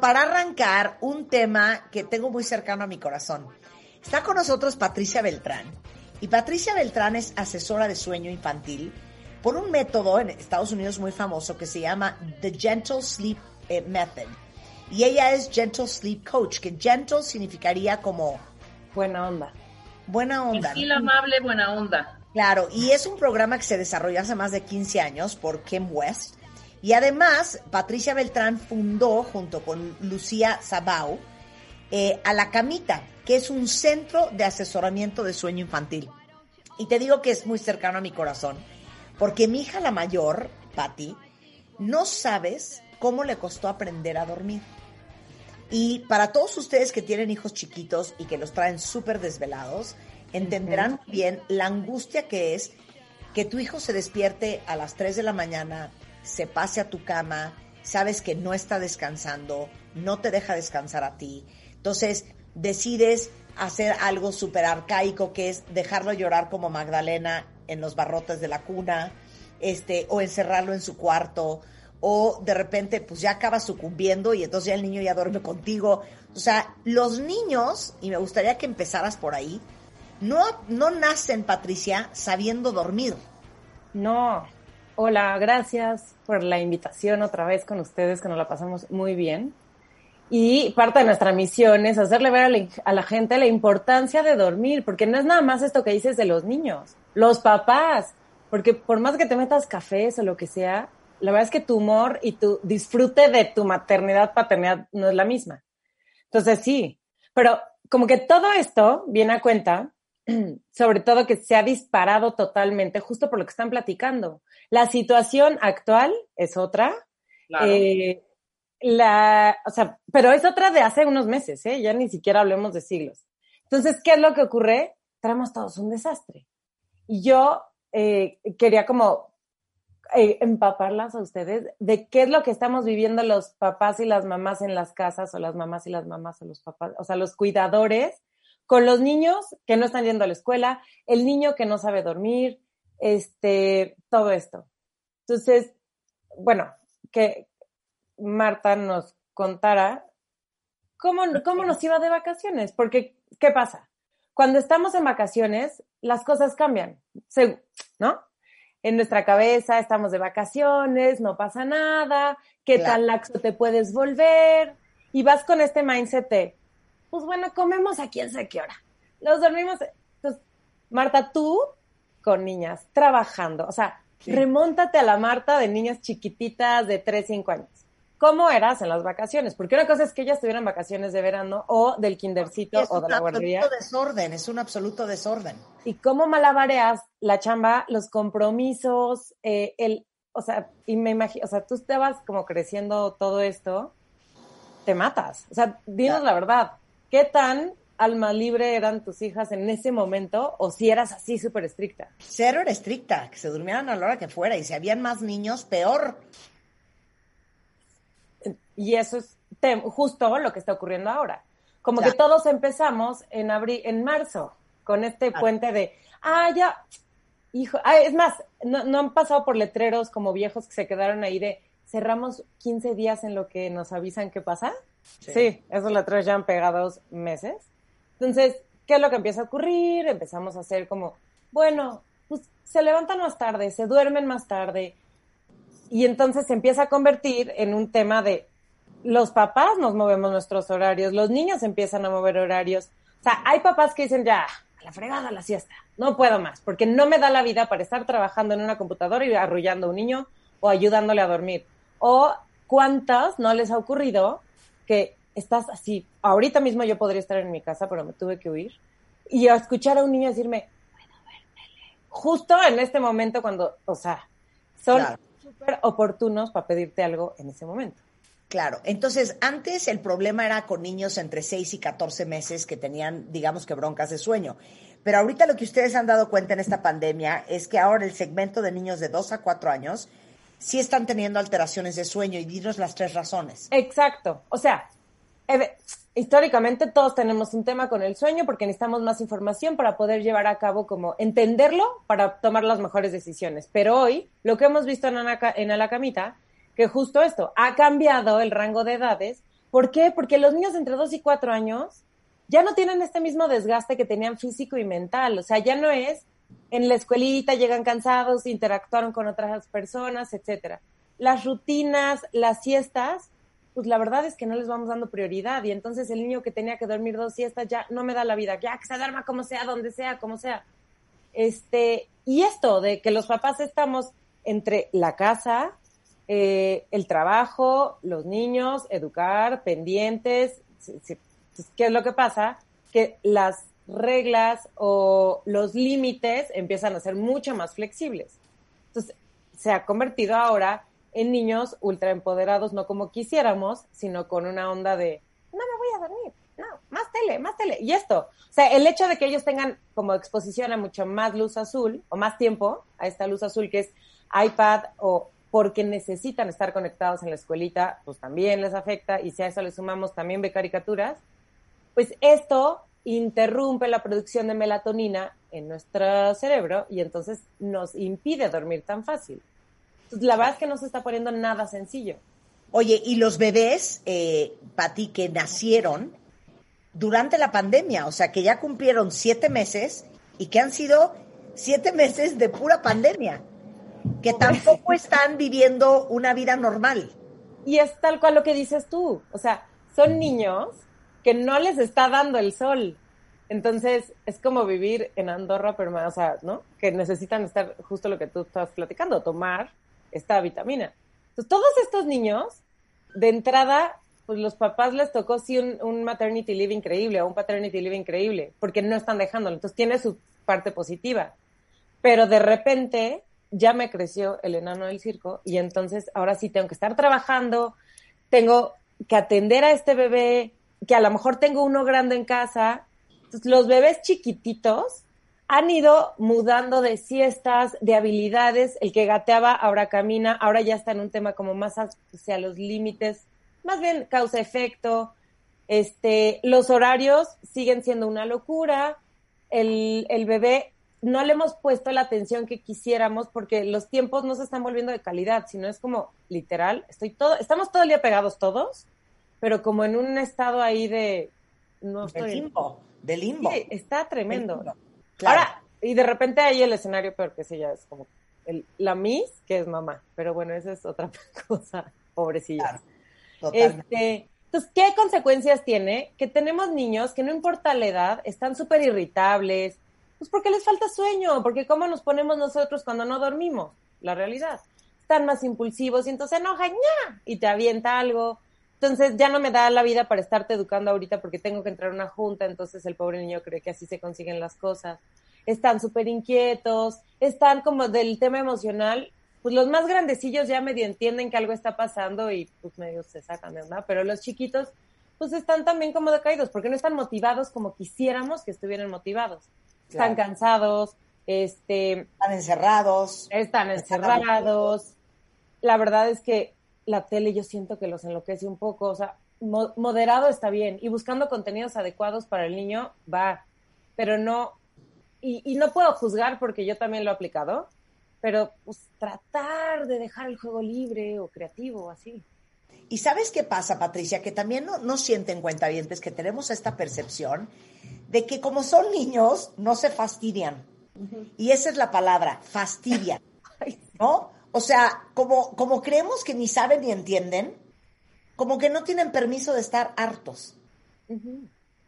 Para arrancar, un tema que tengo muy cercano a mi corazón. Está con nosotros Patricia Beltrán. Y Patricia Beltrán es asesora de sueño infantil por un método en Estados Unidos muy famoso que se llama The Gentle Sleep eh, Method. Y ella es Gentle Sleep Coach, que gentle significaría como Buena onda. buena onda. Tranquila, amable, buena onda. Claro, y es un programa que se desarrolló hace más de 15 años por Kim West. Y además, Patricia Beltrán fundó, junto con Lucía Sabau, eh, a La Camita, que es un centro de asesoramiento de sueño infantil. Y te digo que es muy cercano a mi corazón, porque mi hija la mayor, Patti, no sabes cómo le costó aprender a dormir. Y para todos ustedes que tienen hijos chiquitos y que los traen súper desvelados, entenderán bien la angustia que es que tu hijo se despierte a las 3 de la mañana, se pase a tu cama, sabes que no está descansando, no te deja descansar a ti. Entonces decides hacer algo súper arcaico que es dejarlo llorar como Magdalena en los barrotes de la cuna, este, o encerrarlo en su cuarto, o de repente pues ya acaba sucumbiendo y entonces ya el niño ya duerme contigo. O sea, los niños, y me gustaría que empezaras por ahí, no, no nacen, Patricia, sabiendo dormir. No. Hola, gracias por la invitación otra vez con ustedes, que nos la pasamos muy bien. Y parte de nuestra misión es hacerle ver a la, a la gente la importancia de dormir, porque no es nada más esto que dices de los niños, los papás, porque por más que te metas cafés o lo que sea, la verdad es que tu humor y tu disfrute de tu maternidad, paternidad no es la misma. Entonces sí, pero como que todo esto viene a cuenta, sobre todo que se ha disparado totalmente justo por lo que están platicando. La situación actual es otra. Claro. Eh, la, o sea, pero es otra de hace unos meses, ¿eh? Ya ni siquiera hablemos de siglos. Entonces, ¿qué es lo que ocurre? Traemos todos un desastre. Y yo eh, quería como eh, empaparlas a ustedes de qué es lo que estamos viviendo los papás y las mamás en las casas, o las mamás y las mamás o los papás, o sea, los cuidadores, con los niños que no están yendo a la escuela, el niño que no sabe dormir, este, todo esto. Entonces, bueno, que Marta nos contara cómo, cómo nos iba de vacaciones, porque, ¿qué pasa? Cuando estamos en vacaciones, las cosas cambian, ¿no? En nuestra cabeza estamos de vacaciones, no pasa nada, qué Claro. tan laxo te puedes volver, y vas con este mindset de, pues bueno, comemos a quién sé qué hora, los dormimos. Entonces, Marta, tú con niñas, trabajando, o sea, remóntate a la Marta de niñas chiquititas de 3, 5 años. ¿Cómo eras en las vacaciones? Porque una cosa es que ellas tuvieran vacaciones de verano o del kindercito Es o un de la guardería. absoluto desorden, es un absoluto desorden. Y cómo malabareas la chamba, los compromisos, eh, el, o sea, y me imagino, o sea, tú estabas como creciendo todo esto, te matas. O sea, dinos Claro. la verdad, ¿qué tan alma libre eran tus hijas en ese momento o si eras así súper estricta? Cero era estricta, que se durmieran a la hora que fuera, y si habían más niños, peor. Y eso es justo lo que está ocurriendo ahora. Como que todos empezamos en abril, en marzo, con este puente de, ah, ya, hijo, ah, es más, no, no han pasado por letreros como viejos que se quedaron ahí de, cerramos 15 días en lo que nos avisan qué pasa. Sí. Sí, esos letreros ya han pegado meses. Entonces, ¿qué es lo que empieza a ocurrir? Empezamos a hacer como, bueno, pues se levantan más tarde, se duermen más tarde. Y entonces se empieza a convertir en un tema de los papás nos movemos nuestros horarios, los niños empiezan a mover horarios. O sea, hay papás que dicen ya, a la fregada la siesta, no puedo más, porque no me da la vida para estar trabajando en una computadora y arrullando a un niño o ayudándole a dormir. O cuántas no les ha ocurrido que estás así, ahorita mismo yo podría estar en mi casa, pero me tuve que huir, y a escuchar a un niño decirme, justo en este momento cuando, o sea, son Claro. súper oportunos para pedirte algo en ese momento. Claro, entonces antes el problema era con niños entre 6 y 14 meses que tenían, digamos que broncas de sueño. Pero ahorita lo que ustedes han dado cuenta en esta pandemia es que ahora el segmento de niños de 2 a 4 años sí están teniendo alteraciones de sueño y dinos las tres razones. Exacto. O sea, históricamente todos tenemos un tema con el sueño porque necesitamos más información para poder llevar a cabo como entenderlo para tomar las mejores decisiones. Pero hoy lo que hemos visto en, en la camita, que justo esto, ha cambiado el rango de edades. ¿Por qué? Porque los niños entre 2 y 4 años ya no tienen este mismo desgaste que tenían físico y mental. O sea, ya no es en la escuelita, llegan cansados, interactuaron con otras personas, etcétera. Las rutinas, las siestas, pues la verdad es que no les vamos dando prioridad. Y entonces el niño que tenía que dormir dos siestas ya no me da la vida, ya que se duerma como sea, donde sea, como sea. Este, y esto de que los papás estamos entre la casa, eh, el trabajo, los niños, educar, pendientes. ¿Qué es lo que pasa? Que las reglas o los límites empiezan a ser mucho más flexibles. Entonces, se ha convertido ahora en niños ultra empoderados, no como quisiéramos, sino con una onda de, no me voy a dormir, no, más tele, más tele. Y esto, o sea, el hecho de que ellos tengan como exposición a mucho más luz azul o más tiempo a esta luz azul que es iPad o porque necesitan estar conectados en la escuelita, pues también les afecta y si a eso le sumamos también ve caricaturas, pues esto interrumpe la producción de melatonina en nuestro cerebro y entonces nos impide dormir tan fácil. Entonces, la verdad es que no se está poniendo nada sencillo. Oye, y los bebés, eh, Pati, que nacieron durante la pandemia, o sea, que ya cumplieron siete meses y que han sido siete meses de pura pandemia, que tampoco están viviendo una vida normal. Y es tal cual lo que dices tú, o sea, son niños que no les está dando el sol. Entonces, es como vivir en Andorra, pero más, o sea, ¿no? Que necesitan estar justo lo que tú estás platicando, tomar esta vitamina. Entonces, todos estos niños, de entrada, pues los papás les tocó sí un, maternity leave increíble o un paternity leave increíble, porque no están dejándolo. Entonces, tiene su parte positiva. Pero de repente, ya me creció el enano del circo y entonces ahora sí tengo que estar trabajando, tengo que atender a este bebé, que a lo mejor tengo uno grande en casa. los bebés chiquititos han ido mudando de siestas, de habilidades. El que gateaba ahora camina, ahora ya está en un tema como más hacia los límites, más bien causa-efecto. Este, los horarios siguen siendo una locura. El, el bebé no le hemos puesto la atención que quisiéramos porque los tiempos no se están volviendo de calidad, sino es como literal, estoy todo, estamos todo el día pegados todos pero como en un estado ahí de... No estoy... De limbo, de limbo. Sí, está tremendo. Ahora, y de repente hay el escenario peor que sí, ya es como el, la Miss, que es mamá, pero bueno, esa es otra cosa, pobrecilla. este, entonces, ¿qué consecuencias tiene? Que tenemos niños que no importa la edad, están súper irritables, pues porque les falta sueño, porque cómo nos ponemos nosotros cuando no dormimos, la realidad. Están más impulsivos y entonces enojan, y te avienta algo, entonces ya no me da la vida para estarte educando ahorita porque tengo que entrar a una junta, entonces el pobre niño cree que así se consiguen las cosas. Están súper inquietos, están como del tema emocional, pues los más grandecillos ya medio entienden que algo está pasando y pues medio se sacan de onda, pero los chiquitos pues están también como decaídos porque no están motivados como quisiéramos que estuvieran motivados. Están cansados, este... Están encerrados. Están encerrados. La verdad es que la tele yo siento que los enloquece un poco, o sea, moderado está bien y buscando contenidos adecuados para el niño va, pero no, y, no puedo juzgar porque yo también lo he aplicado, pero pues tratar de dejar el juego libre o creativo, así. Y sabes qué pasa, Patricia, que también no, no sienten cuentavientes que tenemos esta percepción de que como son niños, no se fastidian. Y esa es la palabra, fastidian. ¿No? O sea, como, como creemos que ni saben ni entienden, como que no tienen permiso de estar hartos.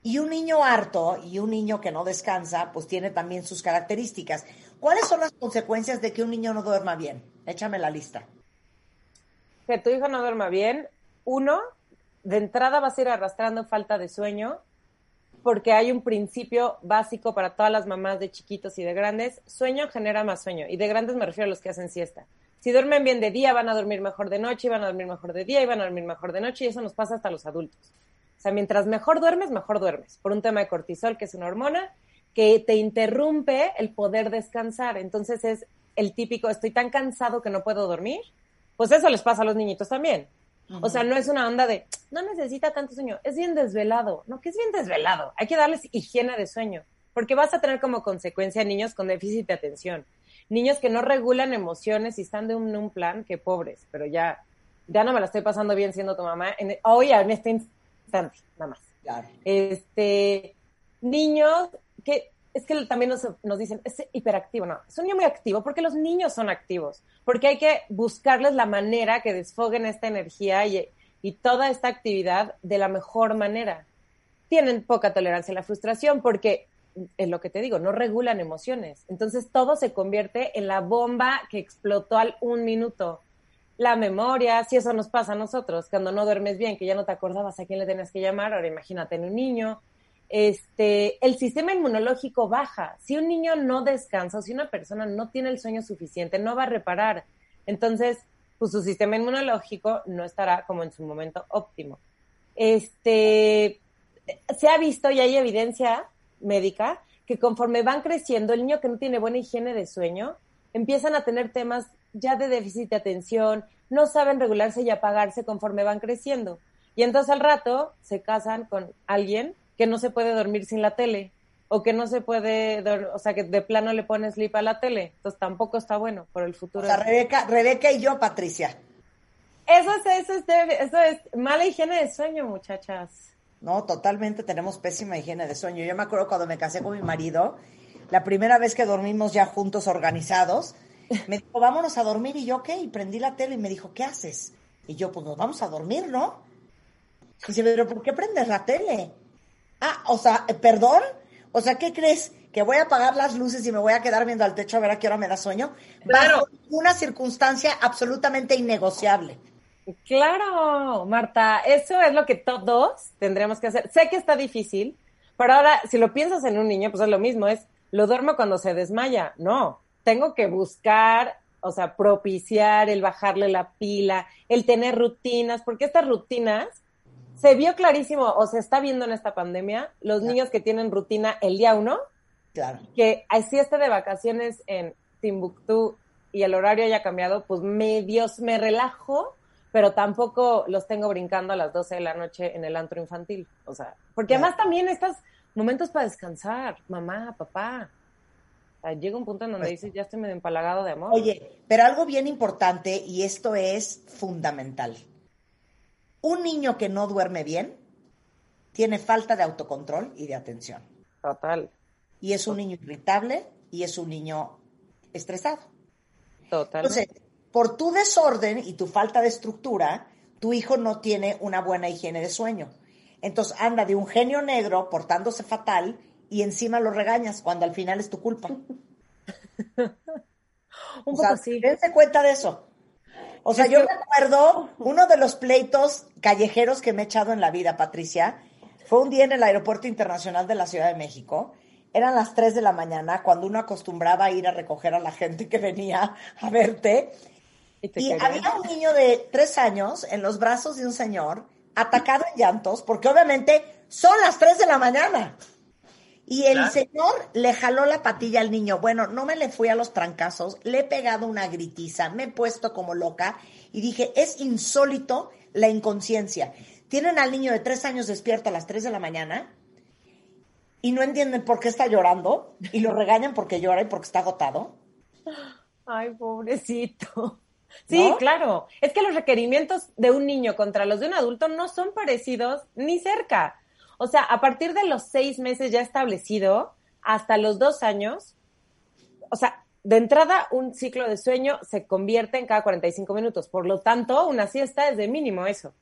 Y un niño harto y un niño que no descansa, pues tiene también sus características. ¿Cuáles son las consecuencias de que un niño no duerma bien? Échame la lista. Que tu hijo no duerma bien. Uno, de entrada vas a ir arrastrando falta de sueño, porque hay un principio básico para todas las mamás de chiquitos y de grandes. Sueño genera más sueño. Y de grandes me refiero a los que hacen siesta Si duermen bien de día, van a dormir mejor de noche, y van a dormir mejor de día, y van a dormir mejor de noche, y eso nos pasa hasta los adultos. O sea, mientras mejor duermes, mejor duermes, por un tema de cortisol, que es una hormona que te interrumpe el poder descansar. Entonces es el típico, estoy tan cansado que no puedo dormir. Pues eso les pasa a los niñitos también. O sea, no es una onda de, no necesita tanto sueño, es bien desvelado. No, que es bien desvelado. Hay que darles higiene de sueño, porque vas a tener como consecuencia niños con déficit de atención niños que no regulan emociones y están de un, un plan que pobres, pero ya, ya no me la estoy pasando bien siendo tu mamá. En, hoy en este instante, nada más. Este, niños que es que también nos, nos, dicen, es hiperactivo, no, es un niño muy activo porque los niños son activos, porque hay que buscarles la manera que desfoguen esta energía y, y toda esta actividad de la mejor manera. Tienen poca tolerancia a la frustración porque es lo que te digo, no regulan emociones. Entonces todo se convierte en la bomba que explotó al un minuto. La memoria, si eso nos pasa a nosotros, cuando no duermes bien, que ya no te acordabas a quién le tenías que llamar, ahora imagínate en un niño. Este, el sistema inmunológico baja. Si un niño no descansa si una persona no tiene el sueño suficiente, no va a reparar. Entonces, pues su sistema inmunológico no estará como en su momento óptimo. Este, se ha visto y hay evidencia médica que conforme van creciendo, el niño que no tiene buena higiene de sueño, empiezan a tener temas ya de déficit de atención, no saben regularse y apagarse conforme van creciendo. Y entonces al rato se casan con alguien que no se puede dormir sin la tele o que no se puede, o sea, que de plano le pones sleep a la tele. Entonces tampoco está bueno por el futuro. O sea, Rebeca, Rebeca y yo, Patricia. Eso es, eso es, eso es mala higiene de sueño, muchachas. ¿No? Totalmente tenemos pésima higiene de sueño. Yo me acuerdo cuando me casé con mi marido, la primera vez que dormimos ya juntos organizados, me dijo, vámonos a dormir. Y yo, ¿qué? Y prendí la tele y me dijo, ¿qué haces? Y yo, pues nos vamos a dormir, ¿no? Y dice, pero ¿por qué prendes la tele? Ah, o sea, eh, ¿perdón? O sea, ¿qué crees? ¿Que voy a apagar las luces y me voy a quedar viendo al techo a ver a qué hora me da sueño? Claro. una circunstancia absolutamente innegociable. Claro, Marta, eso es lo que todos tendremos que hacer. Sé que está difícil, pero ahora, si lo piensas en un niño, pues es lo mismo, es, lo duermo cuando se desmaya. No, tengo que buscar, o sea, propiciar el bajarle la pila, el tener rutinas, porque estas rutinas se vio clarísimo, o se está viendo en esta pandemia, los niños que tienen rutina el día uno, claro. que así esté de vacaciones en Timbuktu y el horario haya cambiado, pues medios me relajo pero tampoco los tengo brincando a las 12 de la noche en el antro infantil. O sea, porque además también estos momentos para descansar, mamá, papá. llega un punto en donde pues dices, ya estoy medio empalagado de amor. Oye, pero algo bien importante, y esto es fundamental. Un niño que no duerme bien tiene falta de autocontrol y de atención. Total. Y es un niño irritable y es un niño estresado. Total. Entonces, por tu desorden y tu falta de estructura, tu hijo no tiene una buena higiene de sueño. Entonces anda de un genio negro portándose fatal y encima lo regañas cuando al final es tu culpa. un poco así. Dense cuenta de eso. O sea, yo me acuerdo uno de los pleitos callejeros que me he echado en la vida, Patricia, fue un día en el Aeropuerto Internacional de la Ciudad de México. Eran las 3 de la mañana cuando uno acostumbraba a ir a recoger a la gente que venía a verte y, había un niño de tres años en los brazos de un señor, atacado en llantos, porque obviamente son las tres de la mañana. Y el señor le jaló la patilla al niño. Bueno, no me le fui a los trancazos, le he pegado una gritiza, me he puesto como loca y dije, es insólito la inconsciencia. Tienen al niño de tres años despierto a las tres de la mañana y no entienden por qué está llorando y lo regañan porque llora y porque está agotado. Ay, pobrecito. Sí, claro. Es que los requerimientos de un niño contra los de un adulto no son parecidos ni cerca. O sea, a partir de los seis meses ya establecido hasta los dos años, o sea, de entrada un ciclo de sueño se convierte en cada 45 minutos. Por lo tanto, una siesta es de mínimo eso.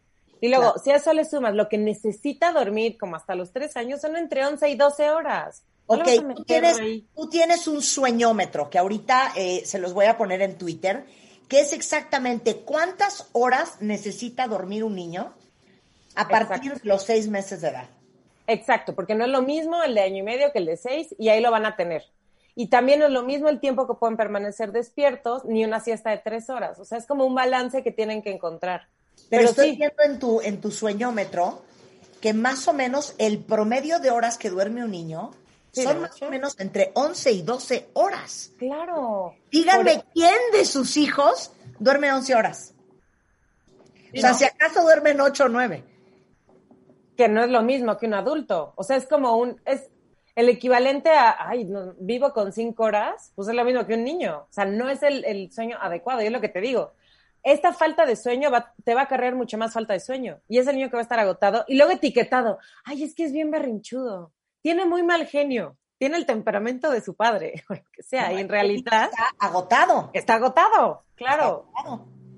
Y luego, si a eso le sumas lo que necesita dormir como hasta los tres años, son entre 11 y 12 horas. ok, tú tienes, tú tienes, un sueñómetro que ahorita eh, se los voy a poner en Twitter que es exactamente cuántas horas necesita dormir un niño a partir de los seis meses de edad. Exacto, porque no es lo mismo el de año y medio que el de seis, y ahí lo van a tener. Y también es lo mismo el tiempo que pueden permanecer despiertos, ni una siesta de tres horas. O sea, es como un balance que tienen que encontrar. Pero, estoy viendo en tu, en tu sueñómetro que más o menos el promedio de horas que duerme un niño son más o menos entre 11 y 12 horas. Claro. Díganme, ¿quién de sus hijos duerme 11 horas? o sea, si acaso duermen 8 o 9. Que no es lo mismo que un adulto. O sea, es como un, es el equivalente a, ay, vivo con 5 horas, pues es lo mismo que un niño. O sea, no es el, el sueño adecuado. Y es lo que te digo. Esta falta de sueño te va a cargar mucho más falta de sueño. Y es el niño que va a estar agotado y luego etiquetado. Ay, es que es bien berrinchudo tiene muy mal genio, tiene el temperamento de su padre, o que sea, y en realidad... Está agotado. Está agotado, claro.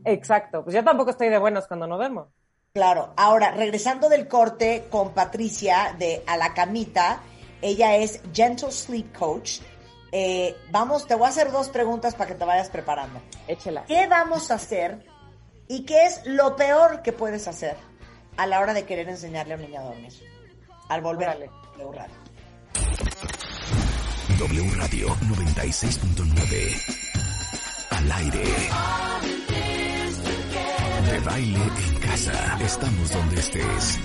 Exacto, pues yo tampoco estoy de buenos cuando nos vemos. Claro, ahora, regresando del corte con Patricia de A la Camita, ella es Gentle Sleep Coach. Eh, vamos, te voy a hacer dos preguntas para que te vayas preparando. Échela. ¿Qué vamos a hacer y qué es lo peor que puedes hacer a la hora de querer enseñarle a un niño a dormir? Al volver. W Radio. W Radio 96.9. Al aire. De baile en casa. Estamos donde estés.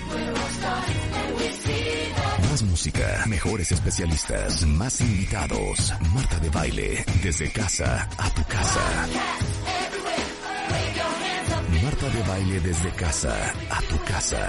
Más música, mejores especialistas, más invitados. Marta de baile, desde casa a tu casa. Marta de baile desde casa a tu casa.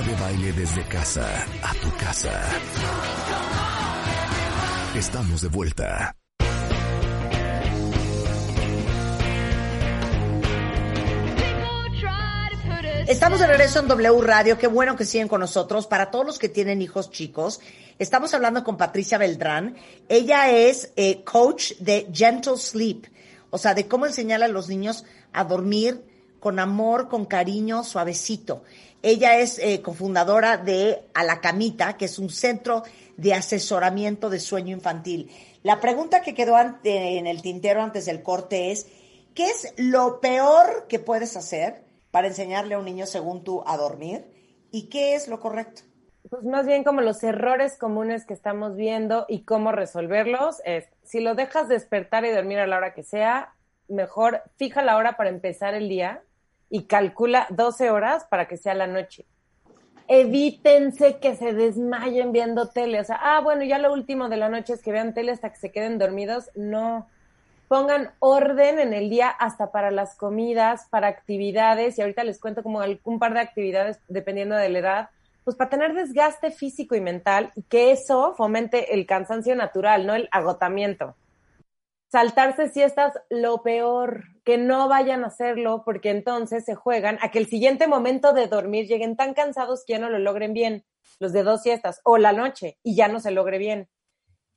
De baile desde casa a tu casa. Estamos de vuelta. Estamos de regreso en W Radio. Qué bueno que siguen con nosotros. Para todos los que tienen hijos chicos, estamos hablando con Patricia Beltrán. Ella es eh, coach de Gentle Sleep, o sea, de cómo enseñar a los niños a dormir con amor, con cariño, suavecito. Ella es eh, cofundadora de A la Camita, que es un centro de asesoramiento de sueño infantil. La pregunta que quedó en el tintero antes del corte es, ¿qué es lo peor que puedes hacer para enseñarle a un niño, según tú, a dormir? ¿Y qué es lo correcto? Pues más bien como los errores comunes que estamos viendo y cómo resolverlos es, si lo dejas despertar y dormir a la hora que sea, mejor fija la hora para empezar el día y calcula 12 horas para que sea la noche. Evítense que se desmayen viendo tele. O sea, ah, bueno, ya lo último de la noche es que vean tele hasta que se queden dormidos. No. Pongan orden en el día hasta para las comidas, para actividades. Y ahorita les cuento como un par de actividades dependiendo de la edad. Pues para tener desgaste físico y mental y que eso fomente el cansancio natural, no el agotamiento saltarse siestas, lo peor, que no vayan a hacerlo, porque entonces se juegan a que el siguiente momento de dormir lleguen tan cansados que ya no lo logren bien, los de dos siestas, o la noche, y ya no se logre bien.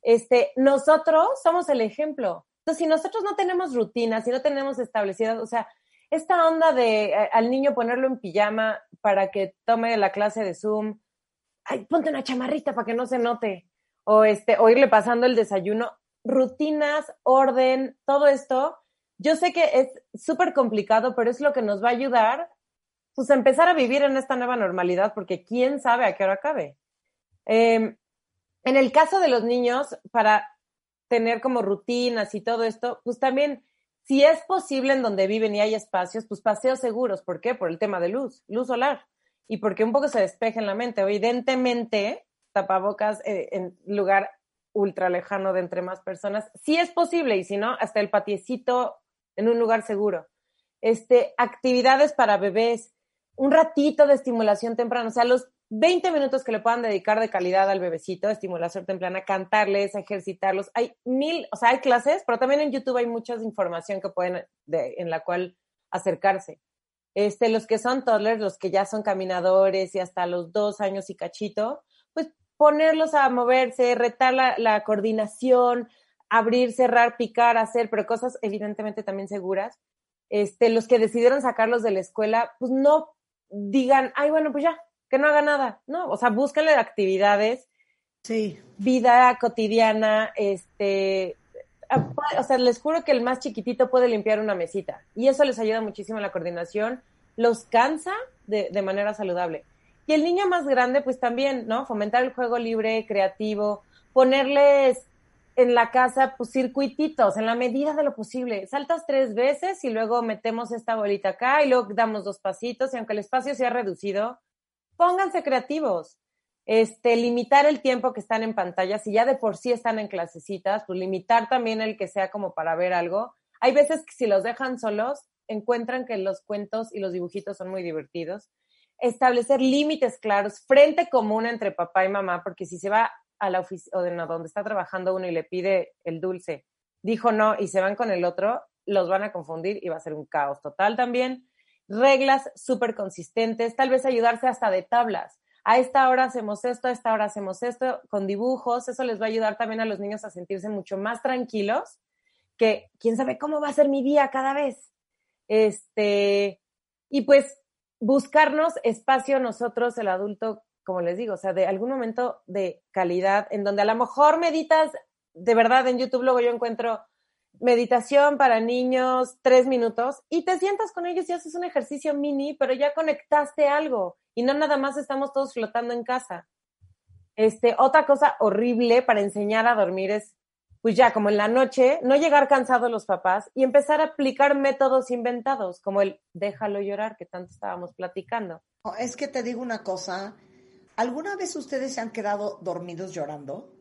Este, nosotros somos el ejemplo. Entonces, si nosotros no tenemos rutinas, si no tenemos establecidas, o sea, esta onda de eh, al niño ponerlo en pijama para que tome la clase de Zoom, ay, ponte una chamarrita para que no se note, o este, o irle pasando el desayuno, rutinas, orden, todo esto, yo sé que es súper complicado, pero es lo que nos va a ayudar pues empezar a vivir en esta nueva normalidad, porque quién sabe a qué hora acabe. Em, en el caso de los niños, para tener como rutinas y todo esto, pues también, si es posible en donde viven y hay espacios, pues paseos seguros. ¿Por qué? Por el tema de luz, luz solar. Y porque un poco se despeje en la mente. Evidentemente, tapabocas eh, en lugar ultra lejano de entre más personas. Si es posible, y si no, hasta el patiecito en un lugar seguro. Este, actividades para bebés, un ratito de estimulación temprana, o sea, los 20 minutos que le puedan dedicar de calidad al bebecito, estimulación temprana, cantarles, ejercitarlos. Hay mil, o sea, hay clases, pero también en YouTube hay mucha información que pueden, de, en la cual acercarse. Este, los que son toddlers, los que ya son caminadores y hasta los dos años y cachito, ponerlos a moverse, retar la, coordinación, abrir, cerrar, picar, hacer, pero cosas evidentemente también seguras. Este, los que decidieron sacarlos de la escuela, pues no digan, ay, bueno, pues ya, que no haga nada. No, o sea, búsquenle actividades. Sí. Vida cotidiana, este, o sea, les juro que el más chiquitito puede limpiar una mesita y eso les ayuda muchísimo en la coordinación, los cansa de, de manera saludable. Y el niño más grande, pues también, ¿no? Fomentar el juego libre, creativo, ponerles en la casa, pues circuititos, en la medida de lo posible. Saltas tres veces y luego metemos esta bolita acá y luego damos dos pasitos y aunque el espacio sea reducido, pónganse creativos este, limitar el tiempo que están en pantalla, si ya de por sí están en clasecitas, pues limitar también el que sea como para ver algo. Hay veces que si los dejan solos, encuentran que los cuentos y los dibujitos son muy divertidos. Establecer límites claros, frente común entre papá y mamá, porque si se va a la oficina o donde está trabajando uno y le pide el dulce, dijo no y se van con el otro, los van a confundir y va a ser un caos total también. Reglas súper consistentes, tal vez ayudarse hasta de tablas a esta hora hacemos esto, a esta hora hacemos esto, con dibujos, eso les va a ayudar también a los niños a sentirse mucho más tranquilos, que quién sabe cómo va a ser mi día cada vez. Este, y pues buscarnos espacio nosotros, el adulto, como les digo, o sea, de algún momento de calidad en donde a lo mejor meditas, de verdad en YouTube luego yo encuentro meditación para niños, tres minutos, y te sientas con ellos y haces un ejercicio mini, pero ya conectaste algo y no nada más estamos todos flotando en casa. Este, otra cosa horrible para enseñar a dormir es, pues ya como en la noche, no llegar cansados los papás y empezar a aplicar métodos inventados, como el déjalo llorar que tanto estábamos platicando. Es que te digo una cosa, ¿alguna vez ustedes se han quedado dormidos llorando?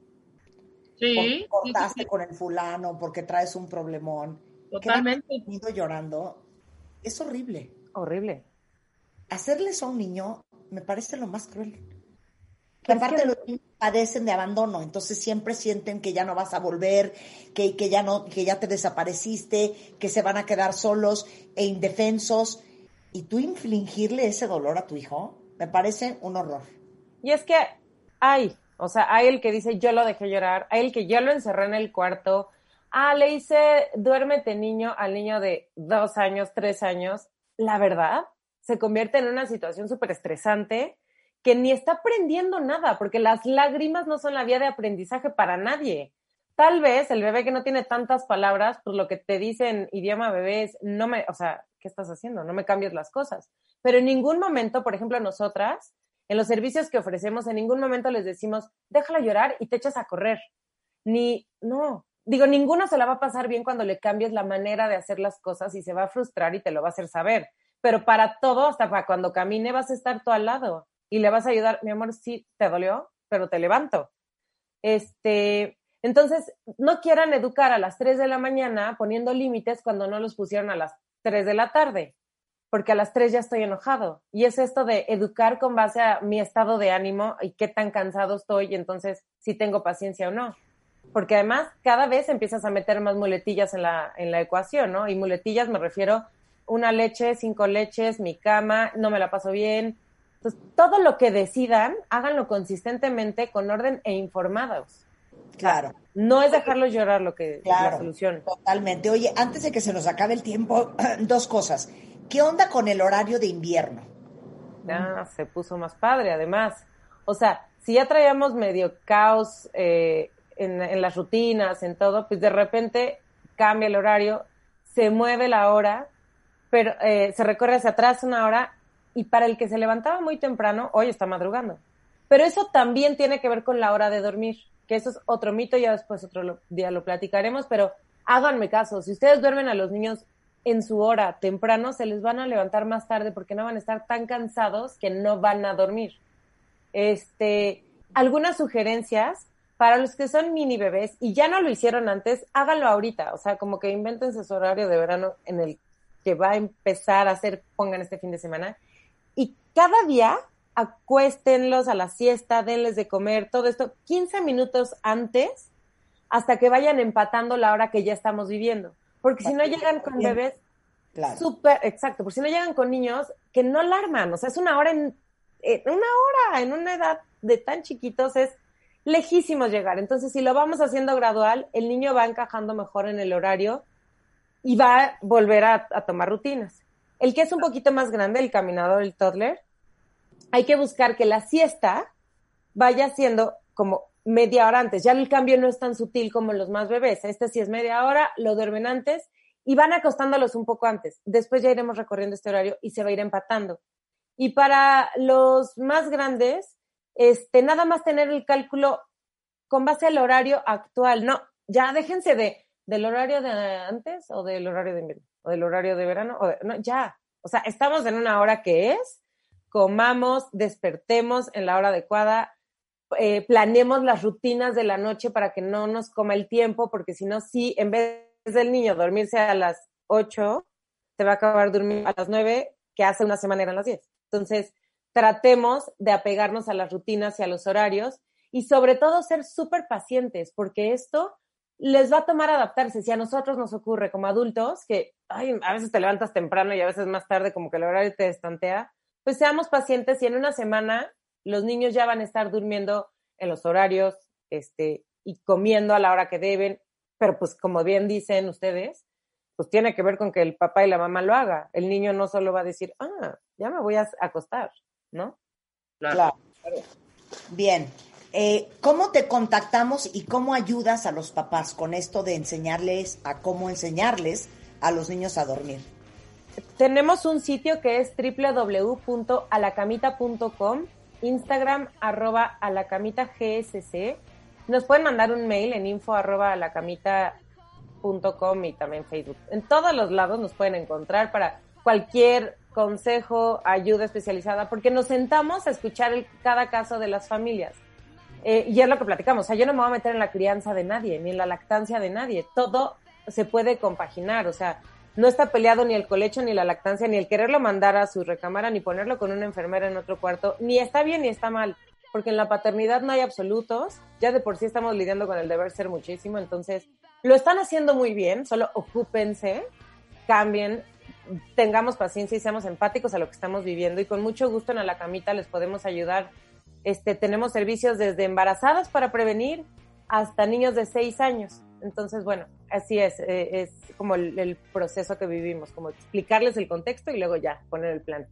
Sí. Porque cortaste con el fulano, porque traes un problemón. Totalmente. Dormido llorando. Es horrible. Horrible. Hacerles a un niño me parece lo más cruel. Que aparte los niños padecen de abandono, entonces siempre sienten que ya no vas a volver, que, que, ya no, que ya te desapareciste, que se van a quedar solos e indefensos. Y tú infligirle ese dolor a tu hijo, me parece un horror. Y es que hay o sea, hay el que dice yo lo dejé llorar, hay el que yo lo encerré en el cuarto. Ah, le hice duérmete niño al niño de dos años, tres años. La verdad, se convierte en una situación súper estresante que ni está aprendiendo nada, porque las lágrimas no son la vía de aprendizaje para nadie. Tal vez el bebé que no tiene tantas palabras, pues lo que te dice en idioma bebé es, no me, o sea, ¿qué estás haciendo? No me cambies las cosas. Pero en ningún momento, por ejemplo, nosotras, en los servicios que ofrecemos, en ningún momento les decimos, déjala llorar y te echas a correr. Ni, no. Digo, ninguno se la va a pasar bien cuando le cambies la manera de hacer las cosas y se va a frustrar y te lo va a hacer saber. Pero para todo, hasta para cuando camine, vas a estar tú al lado y le vas a ayudar. Mi amor, sí, te dolió, pero te levanto. Este, entonces, no quieran educar a las 3 de la mañana poniendo límites cuando no los pusieron a las 3 de la tarde porque a las tres ya estoy enojado. Y es esto de educar con base a mi estado de ánimo y qué tan cansado estoy y entonces si tengo paciencia o no. Porque además cada vez empiezas a meter más muletillas en la, en la ecuación, ¿no? Y muletillas me refiero una leche, cinco leches, mi cama, no me la paso bien. Entonces, todo lo que decidan, háganlo consistentemente, con orden e informados. Claro. No es dejarlos llorar lo que es la solución. Totalmente. Oye, antes de que se nos acabe el tiempo, dos cosas. ¿Qué onda con el horario de invierno? Ya se puso más padre, además. O sea, si ya traíamos medio caos eh, en, las rutinas, en todo, pues de repente cambia el horario, se mueve la hora, pero eh, se recorre hacia atrás una hora y para el que se levantaba muy temprano, hoy está madrugando. Pero eso también tiene que ver con la hora de dormir, que eso es otro mito, ya después otro día lo platicaremos, pero háganme caso, si ustedes duermen a los niños en su hora temprano, se les van a levantar más tarde porque no van a estar tan cansados que no van a dormir. Este, algunas sugerencias para los que son mini bebés y ya no lo hicieron antes, háganlo ahorita, o sea, como que invéntense su horario de verano en el que va a empezar a hacer, pongan este fin de semana, y cada día acuéstenlos a la siesta, denles de comer, todo esto 15 minutos antes hasta que vayan empatando la hora que ya estamos viviendo. Porque si no llegan con bebés, claro. súper, exacto, porque si no llegan con niños que no alarman, o sea, es una hora en, una hora, en una edad de tan chiquitos es lejísimos llegar. Entonces, si lo vamos haciendo gradual, el niño va encajando mejor en el horario y va a volver a, a tomar rutinas. El que es un poquito más grande, el caminador, el toddler, hay que buscar que la siesta vaya siendo como media hora antes. Ya el cambio no es tan sutil como los más bebés. Este sí es media hora, lo duermen antes y van acostándolos un poco antes. Después ya iremos recorriendo este horario y se va a ir empatando. Y para los más grandes, este, nada más tener el cálculo con base al horario actual. No, ya déjense de, del horario de antes o del horario de invierno o del horario de verano. O no, ya. O sea, estamos en una hora que es, comamos, despertemos en la hora adecuada, eh, planeemos las rutinas de la noche para que no nos coma el tiempo, porque si no, sí, en vez del niño dormirse a las 8, se va a acabar durmiendo a las 9, que hace una semana eran las 10. Entonces, tratemos de apegarnos a las rutinas y a los horarios y sobre todo ser súper pacientes, porque esto les va a tomar adaptarse. Si a nosotros nos ocurre como adultos, que ay, a veces te levantas temprano y a veces más tarde como que el horario te estantea, pues seamos pacientes y en una semana los niños ya van a estar durmiendo en los horarios este, y comiendo a la hora que deben, pero pues como bien dicen ustedes, pues tiene que ver con que el papá y la mamá lo haga. El niño no solo va a decir, ah, ya me voy a acostar, ¿no? Claro. Bien. Eh, ¿Cómo te contactamos y cómo ayudas a los papás con esto de enseñarles a cómo enseñarles a los niños a dormir? Tenemos un sitio que es www.alacamita.com, Instagram arroba alacamita GSC. Nos pueden mandar un mail en info arroba alacamita.com y también Facebook. En todos los lados nos pueden encontrar para cualquier consejo, ayuda especializada, porque nos sentamos a escuchar cada caso de las familias. Eh, y es lo que platicamos. O sea, yo no me voy a meter en la crianza de nadie, ni en la lactancia de nadie. Todo se puede compaginar. O sea, no está peleado ni el colecho, ni la lactancia, ni el quererlo mandar a su recámara, ni ponerlo con una enfermera en otro cuarto. Ni está bien ni está mal. Porque en la paternidad no hay absolutos. Ya de por sí estamos lidiando con el deber ser muchísimo. Entonces, lo están haciendo muy bien. Solo ocúpense, cambien, tengamos paciencia y seamos empáticos a lo que estamos viviendo. Y con mucho gusto en la camita les podemos ayudar este, tenemos servicios desde embarazadas para prevenir hasta niños de seis años. Entonces, bueno, así es, eh, es como el, el proceso que vivimos, como explicarles el contexto y luego ya poner el plan.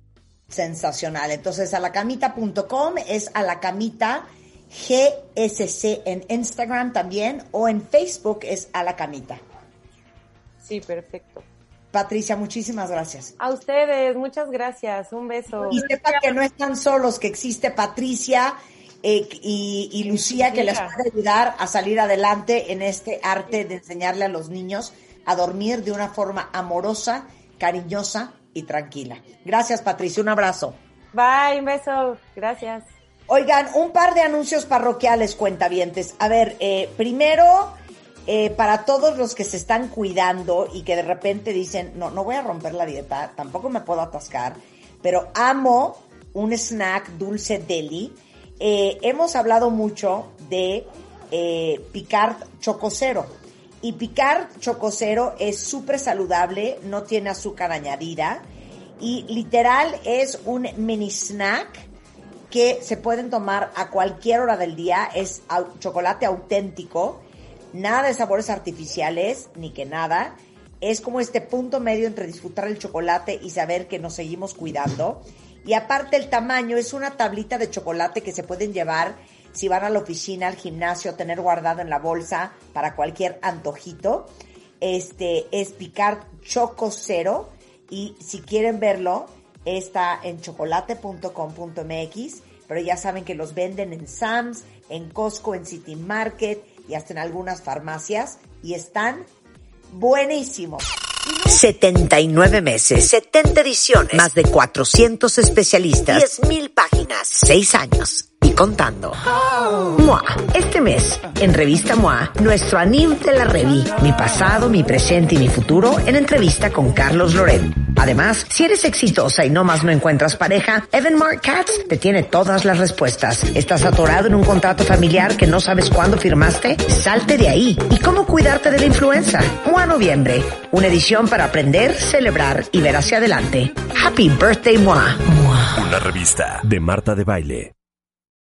Sensacional. Entonces, alacamita.com es alacamita GSC en Instagram también o en Facebook es alacamita. Sí, perfecto. Patricia, muchísimas gracias. A ustedes, muchas gracias. Un beso. Y sepa que no están solos, que existe Patricia eh, y, y Lucía que les puede ayudar a salir adelante en este arte de enseñarle a los niños a dormir de una forma amorosa, cariñosa y tranquila. Gracias, Patricia. Un abrazo. Bye, un beso. Gracias. Oigan, un par de anuncios parroquiales, cuentavientes. A ver, eh, primero, eh, para todos los que se están cuidando y que de repente dicen, no, no voy a romper la dieta, tampoco me puedo atascar, pero amo un snack dulce deli. Eh, hemos hablado mucho de eh, Picard Chococero. Y Picard Chococero es súper saludable, no tiene azúcar añadida y literal es un mini snack que se pueden tomar a cualquier hora del día. Es chocolate auténtico, nada de sabores artificiales, ni que nada. Es como este punto medio entre disfrutar el chocolate y saber que nos seguimos cuidando. Y aparte el tamaño es una tablita de chocolate que se pueden llevar si van a la oficina, al gimnasio, tener guardado en la bolsa para cualquier antojito. Este es Picard Choco Cero y si quieren verlo, está en chocolate.com.mx, pero ya saben que los venden en Sam's, en Costco, en City Market y hasta en algunas farmacias y están buenísimos. 79 meses, 70 ediciones, más de 400 especialistas, 10.000 páginas, 6 años y contando. MOA. Este mes, en Revista MOA, nuestro anime de la reví, mi pasado, mi presente y mi futuro, en entrevista con Carlos Loret. Además, si eres exitosa y no más no encuentras pareja, Evan Mark Katz te tiene todas las respuestas. ¿Estás atorado en un contrato familiar que no sabes cuándo firmaste? Salte de ahí. ¿Y cómo cuidarte de la influenza? MOA Noviembre, una edición para aprender, celebrar y ver hacia adelante. Happy Birthday. MOA. Una revista de Marta de Baile.